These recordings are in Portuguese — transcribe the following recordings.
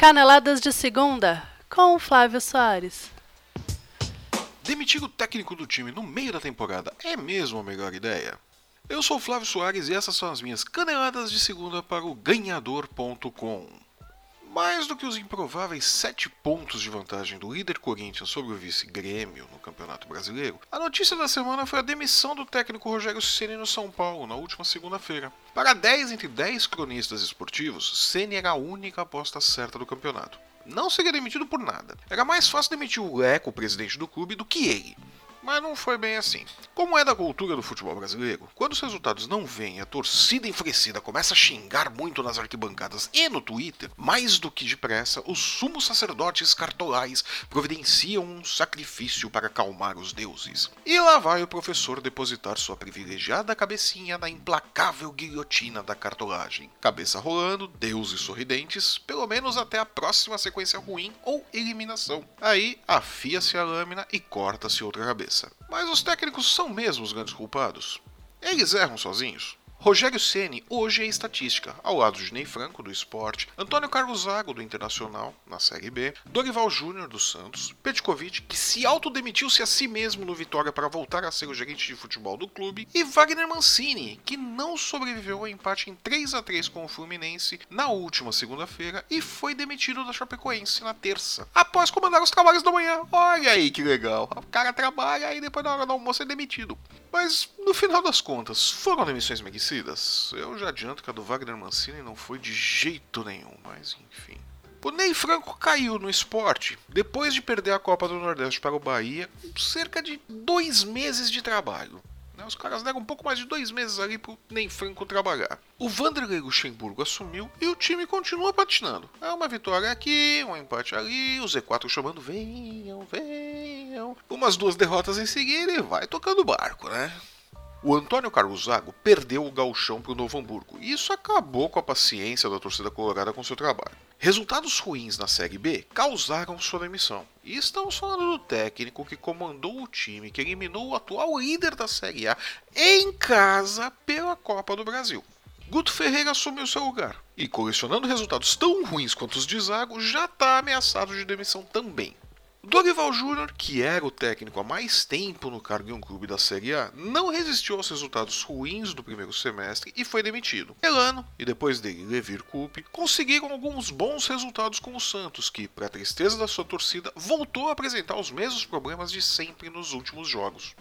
Caneladas de segunda com Flávio Soares. Demitir o técnico do time no meio da temporada é mesmo a melhor ideia? Eu sou o Flávio Soares e essas são as minhas caneladas de segunda para o ganhador.com. Mais do que os improváveis 7 pontos de vantagem do líder Corinthians sobre o vice Grêmio no Campeonato Brasileiro, a notícia da semana foi a demissão do técnico Rogério Ceni no São Paulo na última segunda-feira. Para 10 entre 10 cronistas esportivos, Ceni era a única aposta certa do campeonato. Não seria demitido por nada. Era mais fácil demitir o Leco, o presidente do clube, do que ele. Mas não foi bem assim. Como é da cultura do futebol brasileiro, quando os resultados não vêm, a torcida enfurecida começa a xingar muito nas arquibancadas e no Twitter, mais do que depressa, os sumos sacerdotes cartolais providenciam um sacrifício para acalmar os deuses. E lá vai o professor depositar sua privilegiada cabecinha na implacável guilhotina da cartolagem. Cabeça rolando, deuses sorridentes, pelo menos até a próxima sequência ruim ou eliminação. Aí afia-se a lâmina e corta-se outra cabeça cabeça. Mas os técnicos são mesmo os grandes culpados? Eles erram sozinhos? Rogério Ceni hoje é estatística, ao lado de Ney Franco do Esporte, Antônio Carlos Zago do Internacional na Série B, Dorival Júnior do Santos, Petkovic, que se autodemitiu-se a si mesmo no Vitória para voltar a ser o gerente de futebol do clube, e Wagner Mancini, que não sobreviveu ao empate em 3 a 3 com o Fluminense na última segunda-feira e foi demitido da Chapecoense na terça, após comandar os trabalhos da manhã. Olha aí que legal, o cara trabalha e depois na hora do almoço é demitido. Mas, no final das contas, foram demissões merecidas? Eu já adianto que a do Wagner Mancini não foi de jeito nenhum, mas enfim. O Ney Franco caiu no esporte depois de perder a Copa do Nordeste para o Bahia com cerca de dois meses de trabalho. Né? Os caras deram um pouco mais de dois meses ali pro Ney Franco trabalhar. O Vanderlei Luxemburgo assumiu e o time continua patinando. É uma vitória aqui, um empate ali, o Z4 chamando venham, venham. Umas duas derrotas em seguida e vai tocando o barco, né? O Antônio Carlos Zago perdeu o gauchão para o Novo Hamburgo e isso acabou com a paciência da torcida colorada com seu trabalho. Resultados ruins na Série B causaram sua demissão. E estamos falando do técnico que comandou o time que eliminou o atual líder da Série A em casa pela Copa do Brasil. Guto Ferreira assumiu seu lugar e, colecionando resultados tão ruins quanto os de Zago, já está ameaçado de demissão também. Dorival Júnior, que era o técnico há mais tempo no cargo em um clube da Série A, não resistiu aos resultados ruins do primeiro semestre e foi demitido. Elano, e depois dele Levir Coupe, conseguiram alguns bons resultados com o Santos, que, para tristeza da sua torcida, voltou a apresentar os mesmos problemas de sempre nos últimos jogos.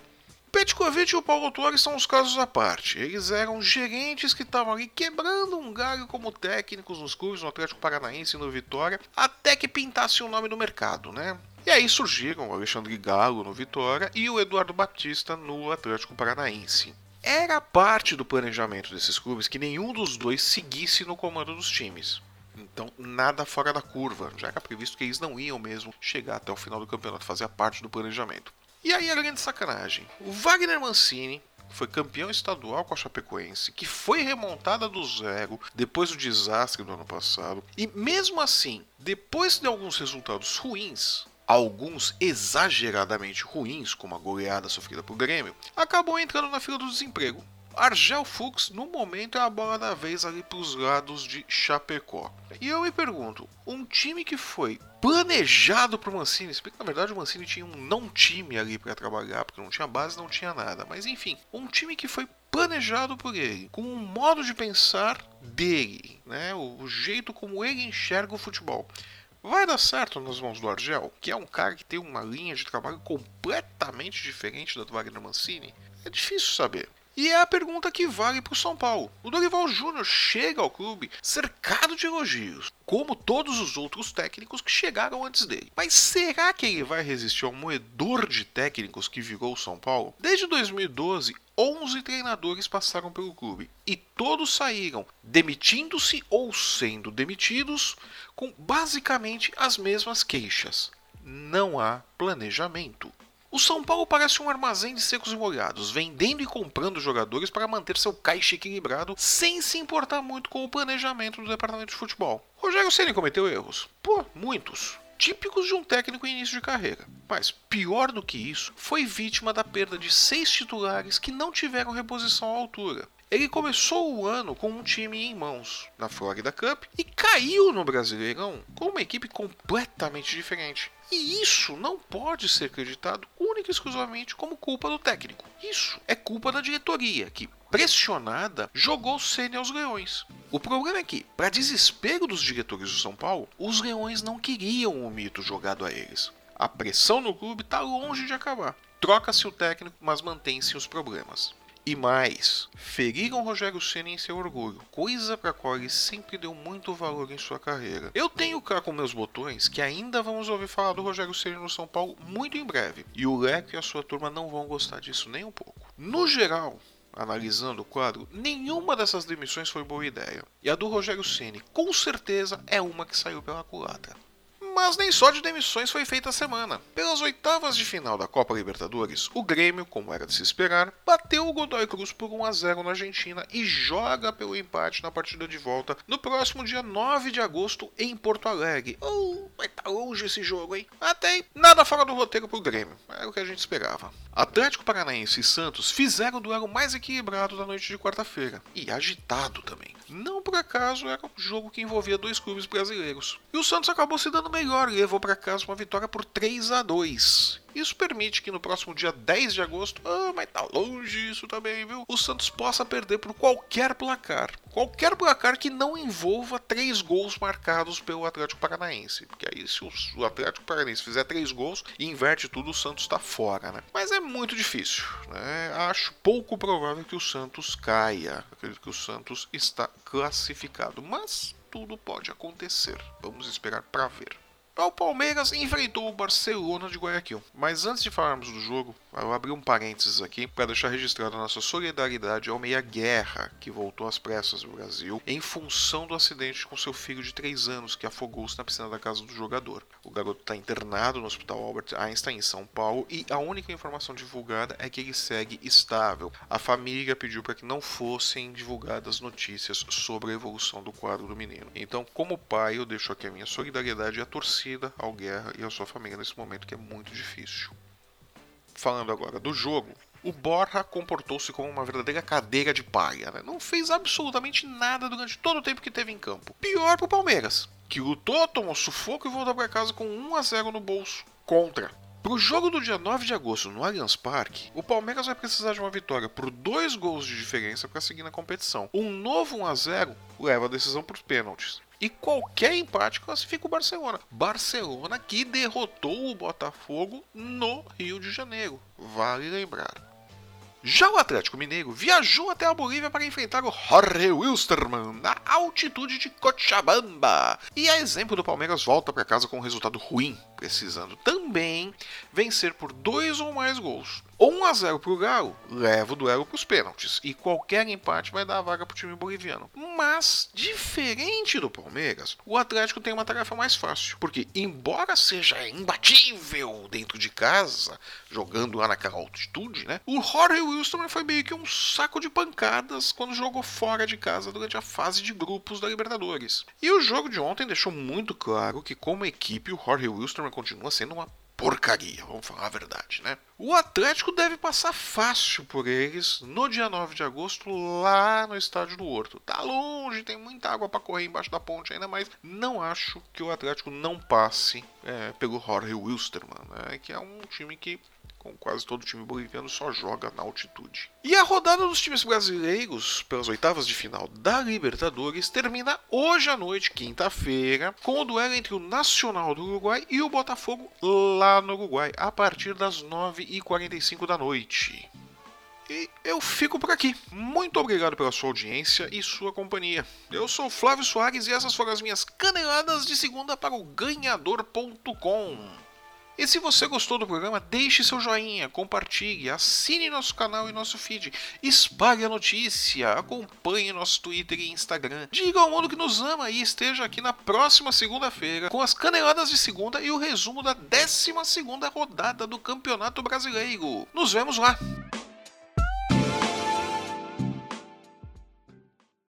Petkovic e o Paulo Torres são os casos à parte. Eles eram gerentes que estavam ali quebrando um galho como técnicos nos clubes no Atlético Paranaense e no Vitória, até que pintasse o nome no mercado, né? E aí surgiram o Alexandre Galo no Vitória e o Eduardo Batista no Atlético Paranaense. Era parte do planejamento desses clubes que nenhum dos dois seguisse no comando dos times. Então, nada fora da curva, já era previsto que eles não iam mesmo chegar até o final do campeonato, fazia parte do planejamento. E aí a grande sacanagem. O Wagner Mancini foi campeão estadual com a Chapecoense, que foi remontada do zero depois do desastre do ano passado. E mesmo assim, depois de alguns resultados ruins, alguns exageradamente ruins, como a goleada sofrida por Grêmio, acabou entrando na fila do desemprego. Argel Fux, no momento, é a bola da vez ali para os lados de Chapecó. E eu me pergunto, um time que foi planejado para o Mancini, se bem que na verdade o Mancini tinha um não time ali para trabalhar, porque não tinha base, não tinha nada, mas enfim, um time que foi planejado por ele, com um modo de pensar dele, né, o jeito como ele enxerga o futebol vai dar certo nas mãos do Argel, que é um cara que tem uma linha de trabalho completamente diferente da do Wagner Mancini? É difícil saber. E é a pergunta que vale para o São Paulo. O Dorival Júnior chega ao clube cercado de elogios, como todos os outros técnicos que chegaram antes dele. Mas será que ele vai resistir ao moedor de técnicos que virou o São Paulo? Desde 2012, 11 treinadores passaram pelo clube e todos saíram demitindo-se ou sendo demitidos com basicamente as mesmas queixas. Não há planejamento. O São Paulo parece um armazém de secos e molhados, vendendo e comprando jogadores para manter seu caixa equilibrado, sem se importar muito com o planejamento do departamento de futebol. Rogério Ceni cometeu erros? Pô, muitos típicos de um técnico em início de carreira. Mas, pior do que isso, foi vítima da perda de seis titulares que não tiveram reposição à altura. Ele começou o ano com um time em mãos na Florida Cup e caiu no Brasileirão com uma equipe completamente diferente. E isso não pode ser acreditado única e exclusivamente como culpa do técnico. Isso é culpa da diretoria, que, pressionada, jogou o aos Leões. O problema é que, para desespero dos diretores do São Paulo, os Leões não queriam o mito jogado a eles. A pressão no clube está longe de acabar. Troca-se o técnico, mas mantém-se os problemas. E mais, feriram Rogério Ceni em seu orgulho, coisa para qual ele sempre deu muito valor em sua carreira. Eu tenho cá com meus botões que ainda vamos ouvir falar do Rogério Ceni no São Paulo muito em breve, e o Leco e a sua turma não vão gostar disso nem um pouco. No geral, analisando o quadro, nenhuma dessas demissões foi boa ideia. E a do Rogério Ceni, com certeza, é uma que saiu pela culatra. Mas nem só de demissões foi feita a semana. Pelas oitavas de final da Copa Libertadores, o Grêmio, como era de se esperar, bateu o Godoy Cruz por 1 a 0 na Argentina e joga pelo empate na partida de volta no próximo dia 9 de agosto em Porto Alegre. Oh, vai tá longe esse jogo, hein? Até aí, nada fora do roteiro pro Grêmio. Era o que a gente esperava. Atlético Paranaense e Santos fizeram o duelo mais equilibrado da noite de quarta-feira. E agitado também. Não por acaso era um jogo que envolvia dois clubes brasileiros. E o Santos acabou se dando melhor e levou para casa uma vitória por 3 a 2. Isso permite que no próximo dia 10 de agosto, ah, mas tá longe isso também, viu? O Santos possa perder por qualquer placar. Qualquer placar que não envolva três gols marcados pelo Atlético Paranaense. Porque aí, se o Atlético Paranaense fizer três gols e inverte tudo, o Santos está fora, né? Mas é muito difícil, né? Acho pouco provável que o Santos caia. Acredito que o Santos está classificado. Mas tudo pode acontecer. Vamos esperar para ver. O Palmeiras enfrentou o Barcelona de Guayaquil. Mas antes de falarmos do jogo, eu abri um parênteses aqui para deixar registrada a nossa solidariedade ao Meia Guerra, que voltou às pressas do Brasil em função do acidente com seu filho de 3 anos que afogou-se na piscina da casa do jogador. O garoto está internado no Hospital Albert Einstein em São Paulo e a única informação divulgada é que ele segue estável. A família pediu para que não fossem divulgadas notícias sobre a evolução do quadro do menino. Então, como pai, eu deixo aqui a minha solidariedade torcida torcida ao Guerra e à sua família nesse momento que é muito difícil. Falando agora do jogo, o Borja comportou-se como uma verdadeira cadeira de palha. Né? Não fez absolutamente nada durante todo o tempo que teve em campo. Pior pro Palmeiras, que lutou, tomou sufoco e voltou para casa com 1 a 0 no bolso. Contra. Para o jogo do dia 9 de agosto no Allianz Parque, o Palmeiras vai precisar de uma vitória por dois gols de diferença para seguir na competição. Um novo 1 a 0 leva a decisão para os pênaltis. E qualquer empate classifica o Barcelona. Barcelona que derrotou o Botafogo no Rio de Janeiro. Vale lembrar. Já o Atlético Mineiro viajou até a Bolívia para enfrentar o Jorge Wilstermann na altitude de Cochabamba. E a exemplo do Palmeiras volta para casa com um resultado ruim, precisando também vencer por dois ou mais gols. 1 a 0 para o Galo leva o duelo para os pênaltis e qualquer empate vai dar a vaga para o time boliviano. Mas, diferente do Palmeiras, o Atlético tem uma tarefa mais fácil, porque, embora seja imbatível dentro de casa, jogando lá naquela altitude, né? O Jorge Wilson foi meio que um saco de pancadas quando jogou fora de casa durante a fase de grupos da Libertadores. E o jogo de ontem deixou muito claro que, como equipe, o Jorge Wilson continua sendo uma porcaria, vamos falar a verdade, né? O Atlético deve passar fácil por eles no dia 9 de agosto lá no estádio do Horto. Tá longe, tem muita água para correr embaixo da ponte ainda, mas não acho que o Atlético não passe é, pelo Jorge Wilstermann, né? Que é um time que quase todo time boliviano, só joga na altitude. E a rodada dos times brasileiros, pelas oitavas de final da Libertadores, termina hoje à noite, quinta-feira, com o duelo entre o Nacional do Uruguai e o Botafogo lá no Uruguai, a partir das 9h45 da noite. E eu fico por aqui. Muito obrigado pela sua audiência e sua companhia. Eu sou Flávio Soares e essas foram as minhas caneladas de segunda para o ganhador.com. E se você gostou do programa, deixe seu joinha, compartilhe, assine nosso canal e nosso feed, espalhe a notícia, acompanhe nosso Twitter e Instagram, diga ao mundo que nos ama e esteja aqui na próxima segunda-feira com as caneladas de segunda e o resumo da 12 segunda rodada do Campeonato Brasileiro. Nos vemos lá!